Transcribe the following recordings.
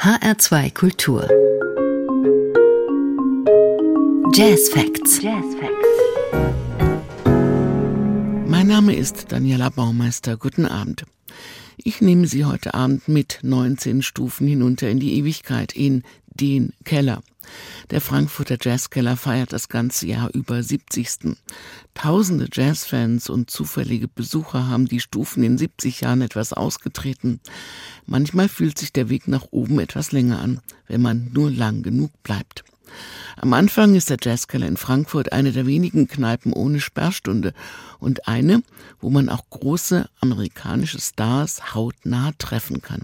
HR2 Kultur. Jazz Facts. Jazz Facts. Mein Name ist Daniela Baumeister. Guten Abend. Ich nehme Sie heute Abend mit 19 Stufen hinunter in die Ewigkeit in den Keller. Der Frankfurter Jazzkeller feiert das ganze Jahr über 70. Tausende Jazzfans und zufällige Besucher haben die Stufen in 70 Jahren etwas ausgetreten. Manchmal fühlt sich der Weg nach oben etwas länger an, wenn man nur lang genug bleibt. Am Anfang ist der Jazzkeller in Frankfurt eine der wenigen Kneipen ohne Sperrstunde und eine, wo man auch große amerikanische Stars hautnah treffen kann.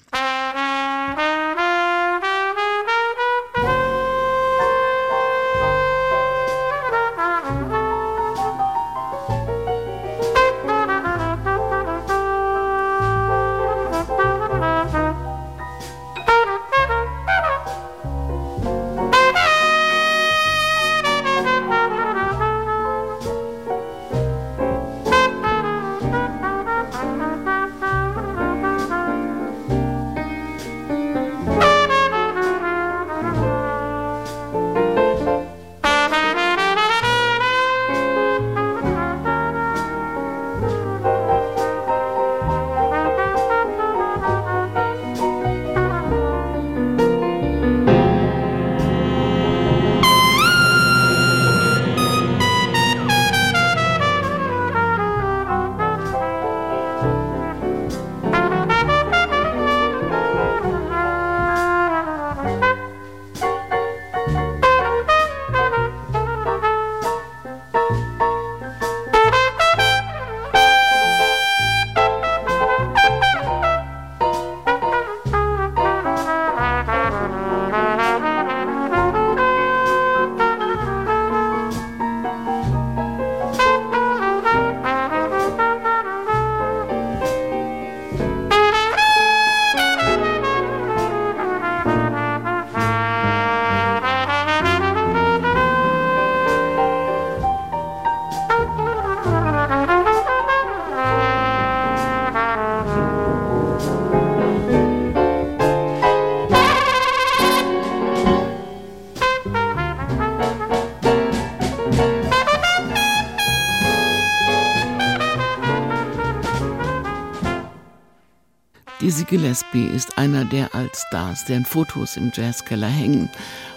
Dizzy Gillespie ist einer der Altstars, deren Fotos im Jazzkeller hängen.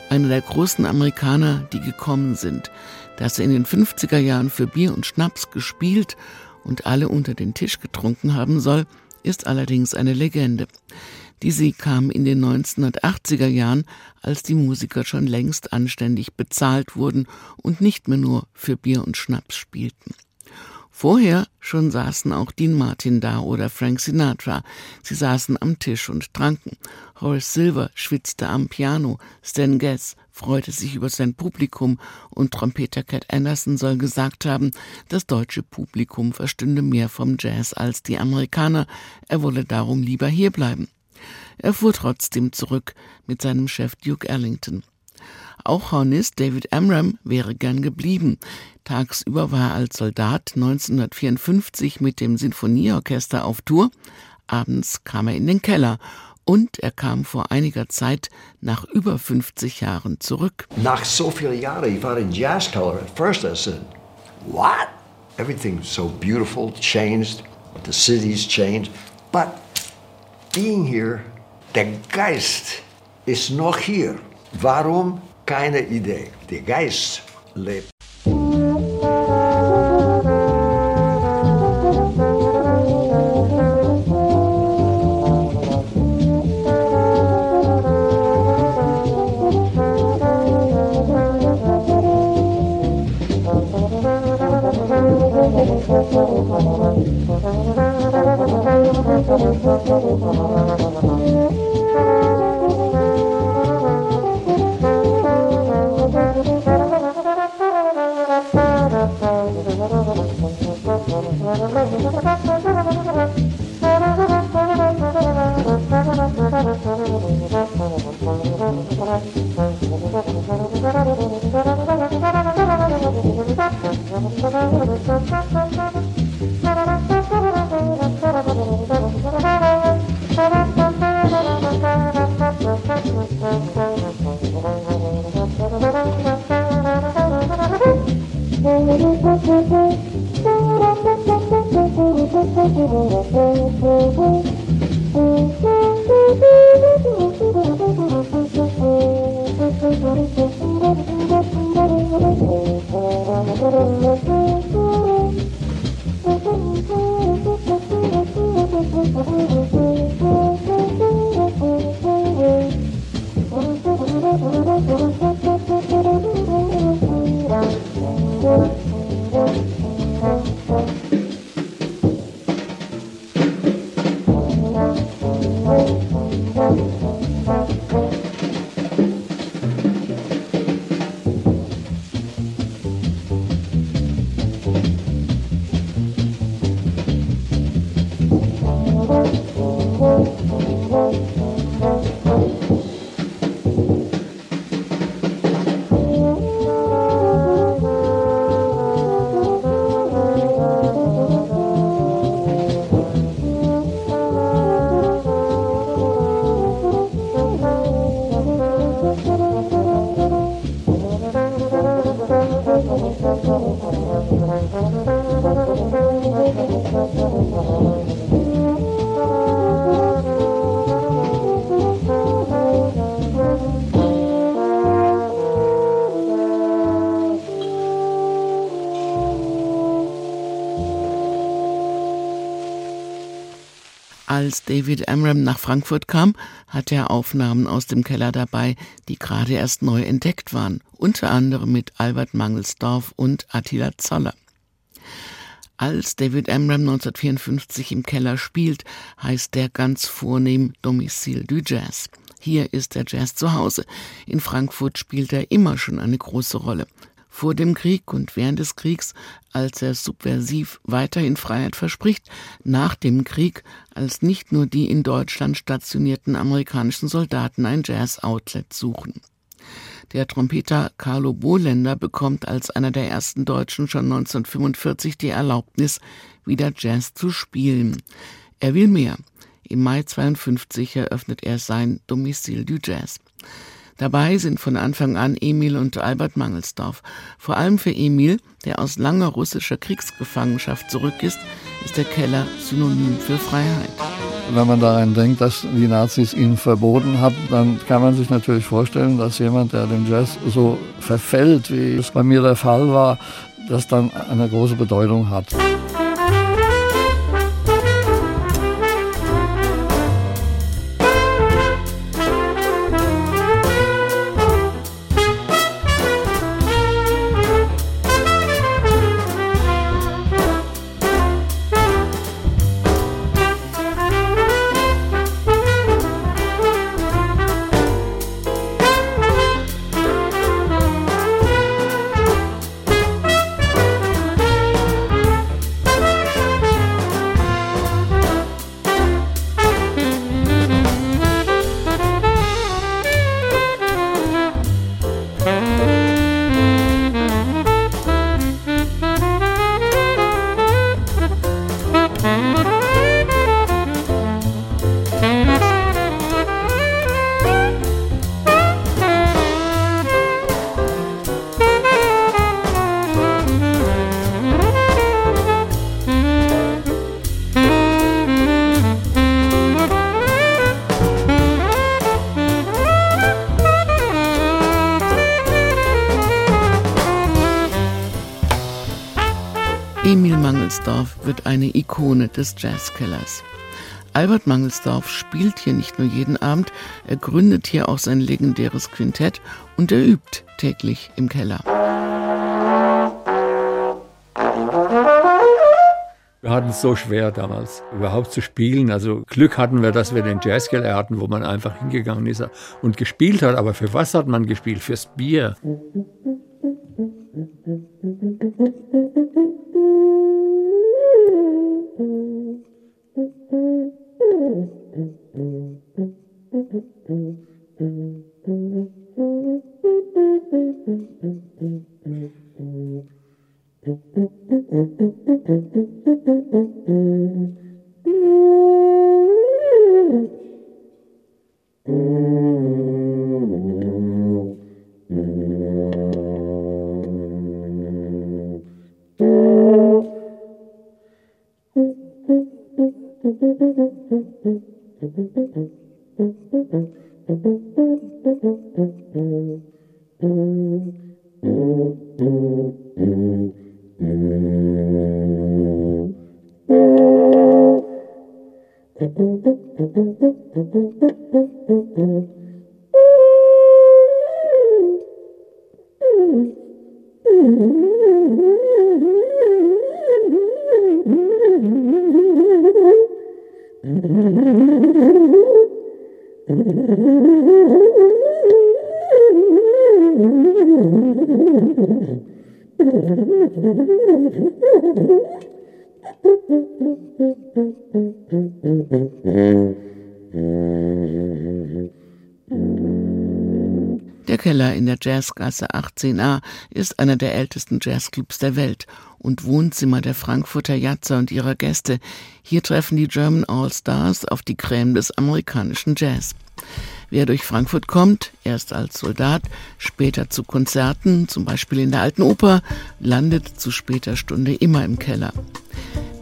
Einer der großen Amerikaner, die gekommen sind. Dass er in den 50er Jahren für Bier und Schnaps gespielt und alle unter den Tisch getrunken haben soll, ist allerdings eine Legende. Dizzy kam in den 1980er Jahren, als die Musiker schon längst anständig bezahlt wurden und nicht mehr nur für Bier und Schnaps spielten. Vorher schon saßen auch Dean Martin da oder Frank Sinatra. Sie saßen am Tisch und tranken. Horace Silver schwitzte am Piano. Stan Getz freute sich über sein Publikum und Trompeter Cat Anderson soll gesagt haben, das deutsche Publikum verstünde mehr vom Jazz als die Amerikaner. Er wolle darum lieber hierbleiben. Er fuhr trotzdem zurück mit seinem Chef Duke Ellington. Auch Hornist David Amram wäre gern geblieben. Tagsüber war er als Soldat 1954 mit dem Sinfonieorchester auf Tour. Abends kam er in den Keller und er kam vor einiger Zeit nach über 50 Jahren zurück. Nach so vielen Jahren, ich war in Jazzkeller. At first I said, what? Everything's so beautiful, changed, the city's changed. But being here, der Geist ist noch hier. Warum? Keine Idee. Der Geist lebt. David Amram nach Frankfurt kam, hatte er Aufnahmen aus dem Keller dabei, die gerade erst neu entdeckt waren, unter anderem mit Albert Mangelsdorf und Attila Zoller. Als David Amram 1954 im Keller spielt, heißt der ganz vornehm Domicile du Jazz. Hier ist der Jazz zu Hause. In Frankfurt spielt er immer schon eine große Rolle vor dem Krieg und während des Kriegs, als er subversiv weiterhin Freiheit verspricht, nach dem Krieg, als nicht nur die in Deutschland stationierten amerikanischen Soldaten ein Jazz-Outlet suchen. Der Trompeter Carlo Bohländer bekommt als einer der ersten Deutschen schon 1945 die Erlaubnis, wieder Jazz zu spielen. Er will mehr. Im Mai 52 eröffnet er sein Domicile du Jazz. Dabei sind von Anfang an Emil und Albert Mangelsdorf. Vor allem für Emil, der aus langer russischer Kriegsgefangenschaft zurück ist, ist der Keller Synonym für Freiheit. Wenn man daran denkt, dass die Nazis ihn verboten haben, dann kann man sich natürlich vorstellen, dass jemand, der dem Jazz so verfällt, wie es bei mir der Fall war, das dann eine große Bedeutung hat. Mangelsdorf wird eine Ikone des Jazzkellers. Albert Mangelsdorf spielt hier nicht nur jeden Abend, er gründet hier auch sein legendäres Quintett und er übt täglich im Keller. Wir hatten es so schwer damals, überhaupt zu spielen. Also Glück hatten wir, dass wir den Jazzkeller hatten, wo man einfach hingegangen ist und gespielt hat. Aber für was hat man gespielt? Fürs Bier. Mm-hmm. Mm-hmm. Mm-hmm. Der Keller in der Jazzgasse 18a ist einer der ältesten Jazzclubs der Welt und Wohnzimmer der Frankfurter Jatzer und ihrer Gäste. Hier treffen die German All Stars auf die Creme des amerikanischen Jazz. Wer durch Frankfurt kommt, erst als Soldat, später zu Konzerten, zum Beispiel in der Alten Oper, landet zu später Stunde immer im Keller.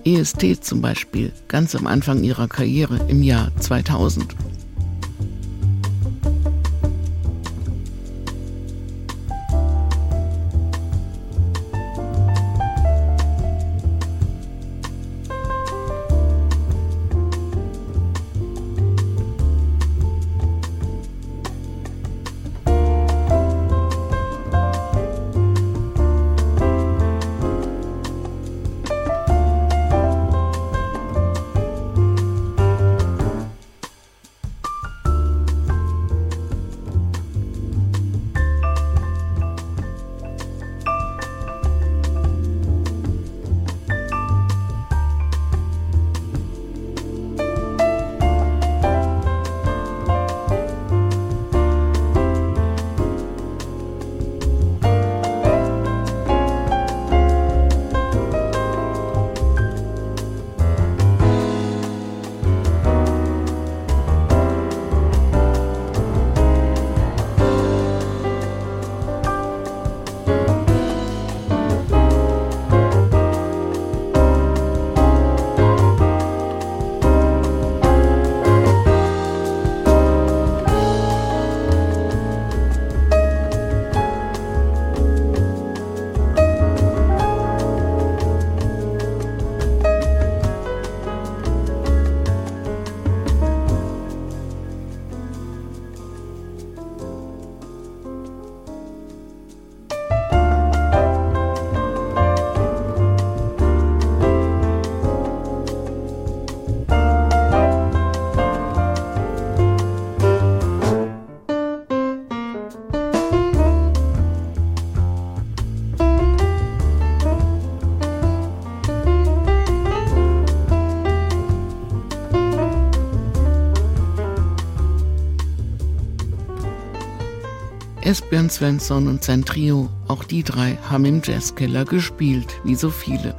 EST zum Beispiel, ganz am Anfang ihrer Karriere im Jahr 2000. Esbjörn Svensson und sein Trio, auch die drei, haben im Jazzkeller gespielt, wie so viele.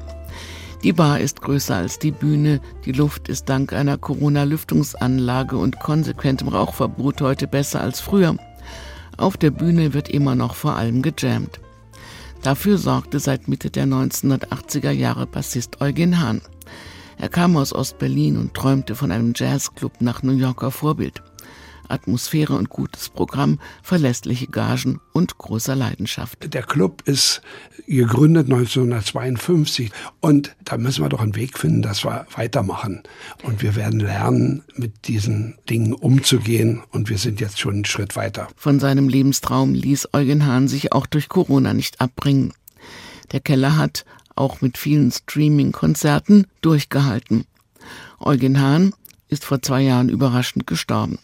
Die Bar ist größer als die Bühne, die Luft ist dank einer Corona-Lüftungsanlage und konsequentem Rauchverbot heute besser als früher. Auf der Bühne wird immer noch vor allem gejammt. Dafür sorgte seit Mitte der 1980er Jahre Bassist Eugen Hahn. Er kam aus Ostberlin und träumte von einem Jazzclub nach New Yorker Vorbild. Atmosphäre und gutes Programm, verlässliche Gagen und großer Leidenschaft. Der Club ist gegründet 1952 und da müssen wir doch einen Weg finden, dass wir weitermachen. Und wir werden lernen, mit diesen Dingen umzugehen und wir sind jetzt schon einen Schritt weiter. Von seinem Lebenstraum ließ Eugen Hahn sich auch durch Corona nicht abbringen. Der Keller hat, auch mit vielen Streaming-Konzerten, durchgehalten. Eugen Hahn ist vor zwei Jahren überraschend gestorben.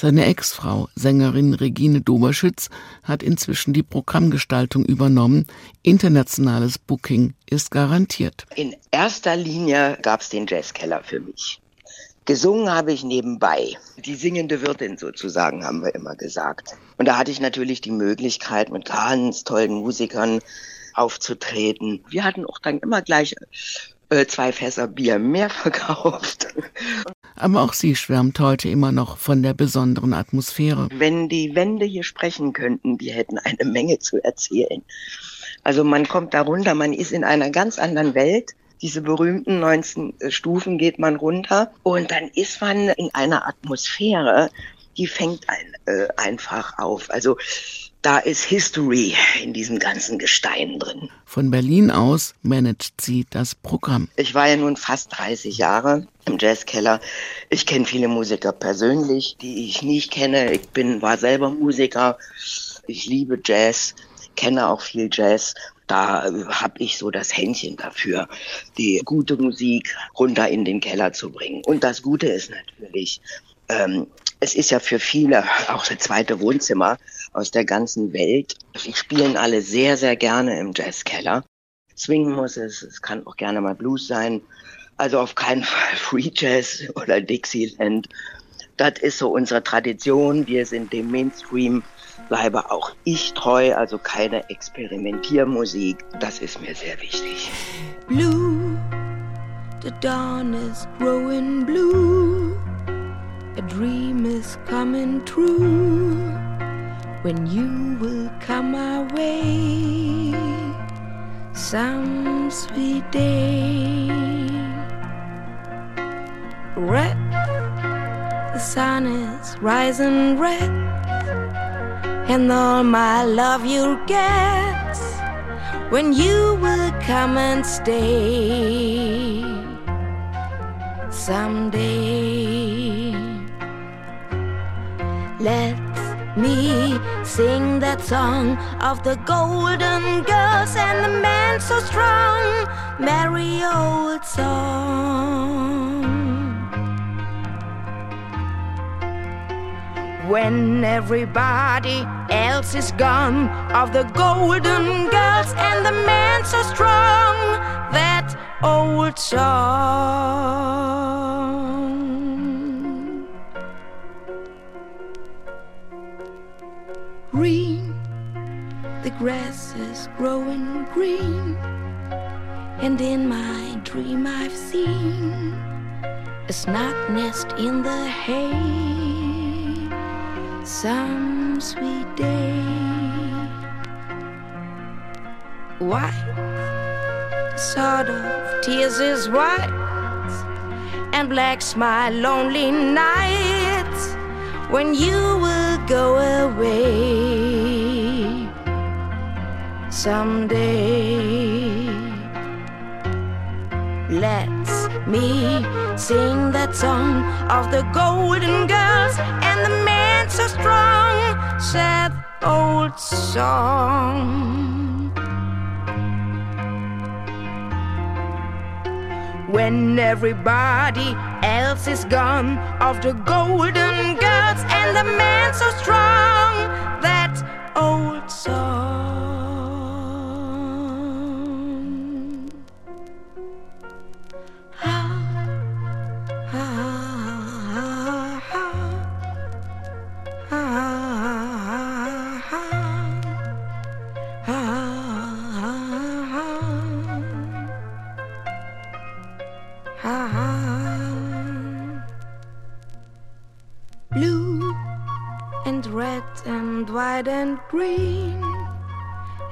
Seine Ex-Frau, Sängerin Regine Doberschütz, hat inzwischen die Programmgestaltung übernommen. Internationales Booking ist garantiert. In erster Linie gab es den Jazzkeller für mich. Gesungen habe ich nebenbei. Die singende Wirtin sozusagen, haben wir immer gesagt. Und da hatte ich natürlich die Möglichkeit, mit ganz tollen Musikern aufzutreten. Wir hatten auch dann immer gleich zwei Fässer Bier mehr verkauft. Aber auch sie schwärmt heute immer noch von der besonderen Atmosphäre. Wenn die Wände hier sprechen könnten, die hätten eine Menge zu erzählen. Also man kommt da runter, man ist in einer ganz anderen Welt. Diese berühmten 19 Stufen geht man runter und dann ist man in einer Atmosphäre, die fängt ein, äh, einfach auf. Also da ist History in diesem ganzen Gestein drin. Von Berlin aus managt sie das Programm. Ich war ja nun fast 30 Jahre im Jazzkeller. Ich kenne viele Musiker persönlich, die ich nicht kenne. Ich bin, war selber Musiker. Ich liebe Jazz, kenne auch viel Jazz. Da habe ich so das Händchen dafür, die gute Musik runter in den Keller zu bringen. Und das Gute ist natürlich, ähm, es ist ja für viele auch das zweite Wohnzimmer aus der ganzen Welt. Sie spielen alle sehr, sehr gerne im Jazzkeller. Swing muss es, es kann auch gerne mal Blues sein. Also auf keinen Fall Free Jazz oder Dixieland. Das ist so unsere Tradition. Wir sind dem Mainstream, bleibe auch ich treu, also keine Experimentiermusik. Das ist mir sehr wichtig. Blue, the dawn is growing blue. A dream is coming true when you will come our way some sweet day. Red, the sun is rising red, and all my love you'll get when you will come and stay someday. Let me sing that song of the golden girls and the man so strong, merry old song. When everybody else is gone, of the golden girls and the man so strong, that old song. Grass is growing green, and in my dream I've seen a snug nest in the hay. Some sweet day. White, sort of tears is white, and black's my lonely nights when you will go away someday. Let me sing that song of the golden girls and the man so strong, sad old song. when everybody else is gone of the golden girls and the man so strong and white and green,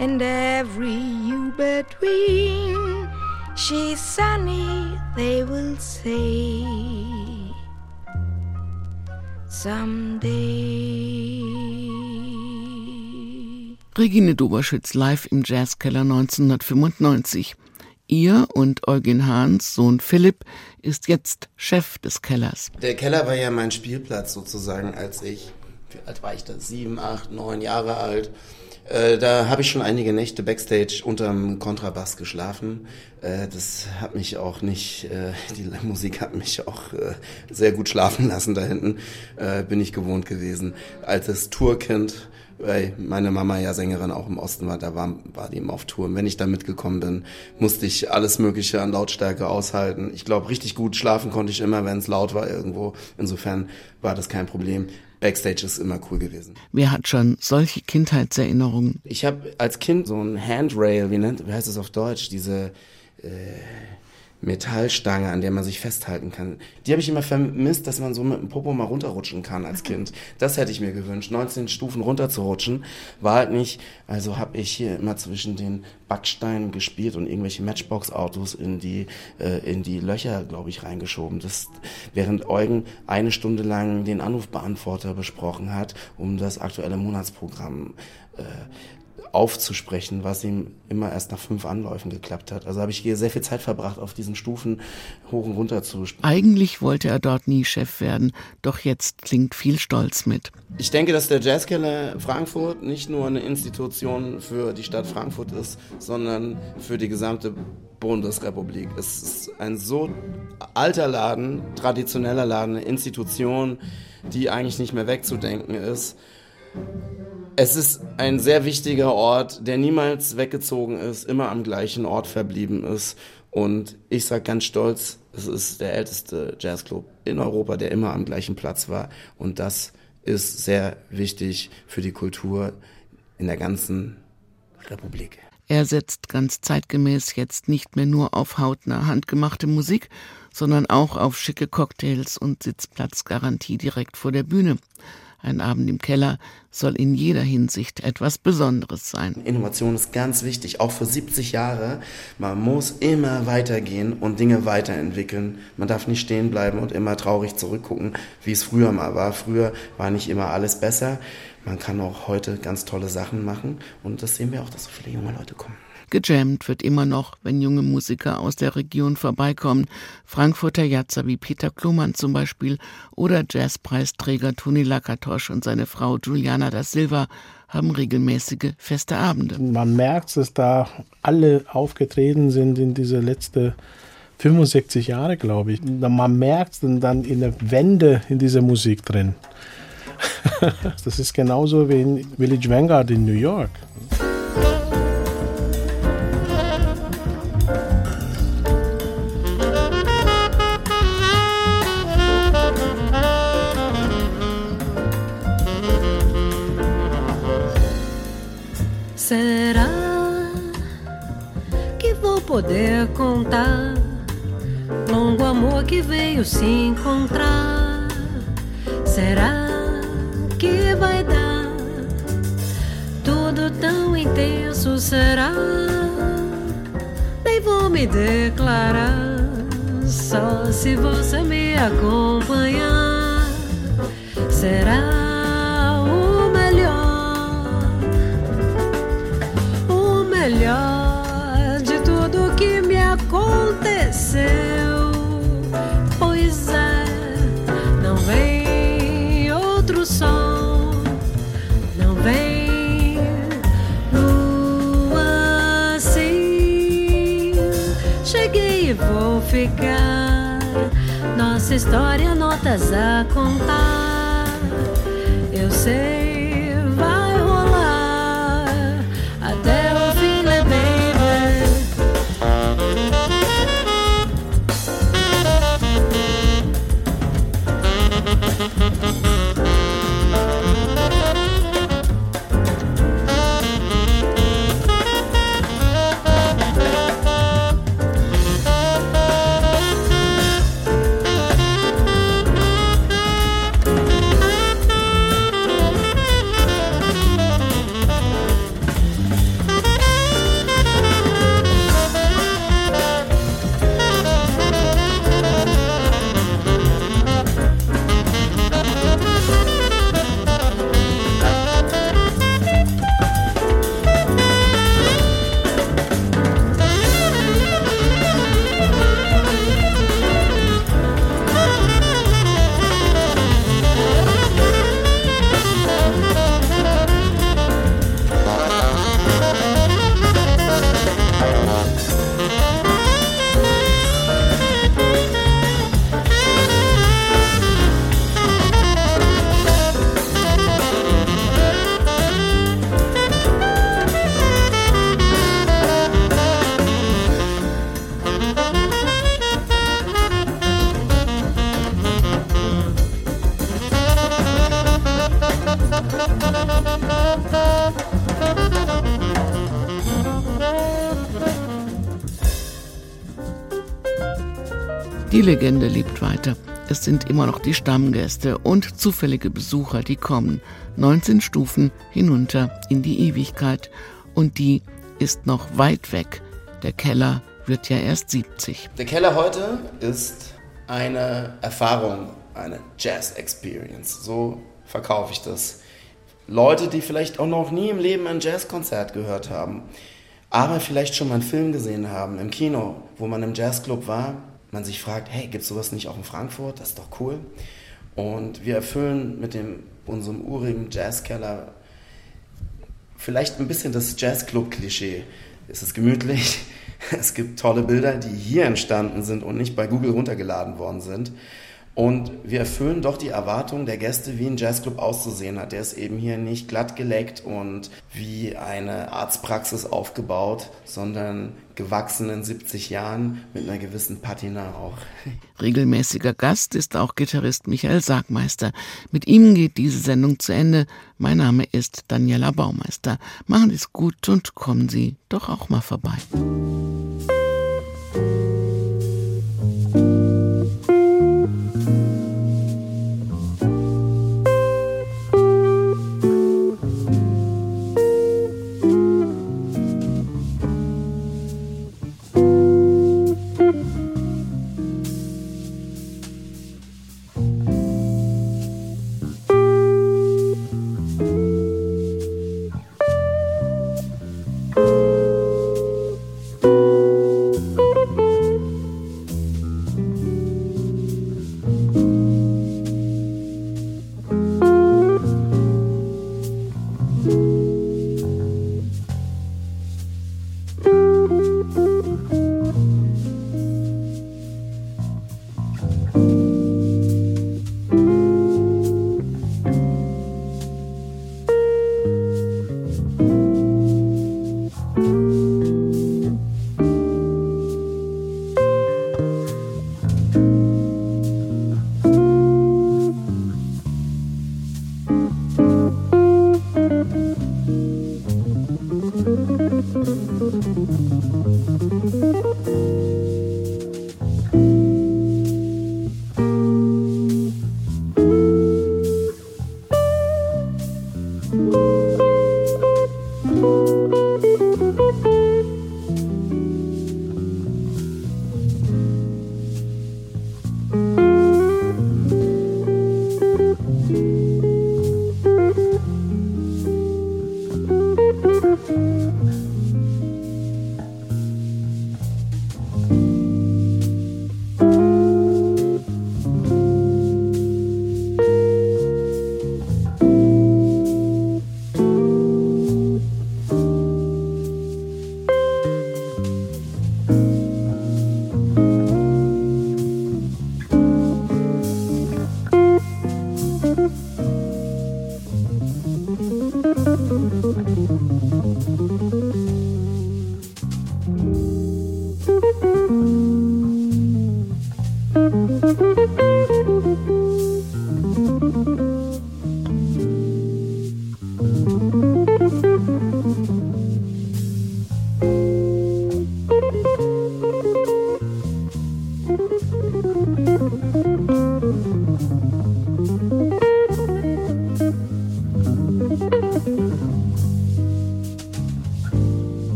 and every you between. She's sunny, they will say someday. Regine Doberschütz live im Jazzkeller 1995. Ihr und Eugen Hahns Sohn Philipp ist jetzt Chef des Kellers. Der Keller war ja mein Spielplatz sozusagen, als ich, alt war ich da? Sieben, acht, neun Jahre alt. Äh, da habe ich schon einige Nächte backstage unterm Kontrabass geschlafen. Äh, das hat mich auch nicht, äh, die Musik hat mich auch sehr gut schlafen lassen da hinten. Bin ich gewohnt gewesen. Altes Tourkind weil meine Mama ja Sängerin auch im Osten war, da war, war die immer auf Tour. Und wenn ich da mitgekommen bin, musste ich alles Mögliche an Lautstärke aushalten. Ich glaube, richtig gut schlafen konnte ich immer, wenn es laut war irgendwo. Insofern war das kein Problem. Backstage ist immer cool gewesen. Wer hat schon solche Kindheitserinnerungen? Ich habe als Kind so ein Handrail, wie nennt, wie heißt es auf Deutsch, diese äh, Metallstange, an der man sich festhalten kann. Die habe ich immer vermisst, dass man so mit dem Popo mal runterrutschen kann als Kind. Das hätte ich mir gewünscht, 19 Stufen runterzurutschen. War halt nicht, also habe ich hier immer zwischen den Backsteinen gespielt und irgendwelche Matchbox-Autos in die, äh, in die Löcher, glaube ich, reingeschoben. Das, während Eugen eine Stunde lang den Anrufbeantworter besprochen hat, um das aktuelle Monatsprogramm äh, aufzusprechen, was ihm immer erst nach fünf Anläufen geklappt hat. Also habe ich hier sehr viel Zeit verbracht, auf diesen Stufen hoch und runter zu spielen. Eigentlich wollte er dort nie Chef werden, doch jetzt klingt viel Stolz mit. Ich denke, dass der Jazzkeller Frankfurt nicht nur eine Institution für die Stadt Frankfurt ist, sondern für die gesamte Bundesrepublik. Es ist ein so alter Laden, traditioneller Laden, eine Institution, die eigentlich nicht mehr wegzudenken ist. Es ist ein sehr wichtiger Ort, der niemals weggezogen ist, immer am gleichen Ort verblieben ist. Und ich sage ganz stolz, es ist der älteste Jazzclub in Europa, der immer am gleichen Platz war. Und das ist sehr wichtig für die Kultur in der ganzen Republik. Er setzt ganz zeitgemäß jetzt nicht mehr nur auf hautnah handgemachte Musik, sondern auch auf schicke Cocktails und Sitzplatzgarantie direkt vor der Bühne. Ein Abend im Keller soll in jeder Hinsicht etwas Besonderes sein. Innovation ist ganz wichtig, auch für 70 Jahre. Man muss immer weitergehen und Dinge weiterentwickeln. Man darf nicht stehen bleiben und immer traurig zurückgucken, wie es früher mal war. Früher war nicht immer alles besser. Man kann auch heute ganz tolle Sachen machen und das sehen wir auch, dass so viele junge Leute kommen. Gejammt wird immer noch, wenn junge Musiker aus der Region vorbeikommen. Frankfurter Jatzer wie Peter Klumann zum Beispiel oder Jazzpreisträger Toni Lakatosch und seine Frau Juliana da Silva haben regelmäßige feste Abende. Man merkt, dass da alle aufgetreten sind in diese letzte 65 Jahre, glaube ich. Man merkt dann in der Wende in dieser Musik drin. das ist genauso wie in Village Vanguard in New York. Poder contar longo amor que veio se encontrar? Será que vai dar tudo tão intenso? Será? Nem vou me declarar só se você me acompanhar. Será? Ficar. Nossa história, notas a contar. Die Legende lebt weiter. Es sind immer noch die Stammgäste und zufällige Besucher, die kommen. 19 Stufen hinunter in die Ewigkeit. Und die ist noch weit weg. Der Keller wird ja erst 70. Der Keller heute ist eine Erfahrung, eine Jazz-Experience. So verkaufe ich das. Leute, die vielleicht auch noch nie im Leben ein Jazzkonzert gehört haben, aber vielleicht schon mal einen Film gesehen haben im Kino, wo man im Jazzclub war, man sich fragt, hey, gibt es sowas nicht auch in Frankfurt? Das ist doch cool. Und wir erfüllen mit dem, unserem urigen Jazzkeller vielleicht ein bisschen das Jazzclub-Klischee. Es ist gemütlich, es gibt tolle Bilder, die hier entstanden sind und nicht bei Google runtergeladen worden sind. Und wir erfüllen doch die Erwartungen der Gäste, wie ein Jazzclub auszusehen hat. Der ist eben hier nicht glatt geleckt und wie eine Arztpraxis aufgebaut, sondern gewachsen in 70 Jahren mit einer gewissen Patina auch. Regelmäßiger Gast ist auch Gitarrist Michael Sargmeister. Mit ihm geht diese Sendung zu Ende. Mein Name ist Daniela Baumeister. Machen Sie es gut und kommen Sie doch auch mal vorbei.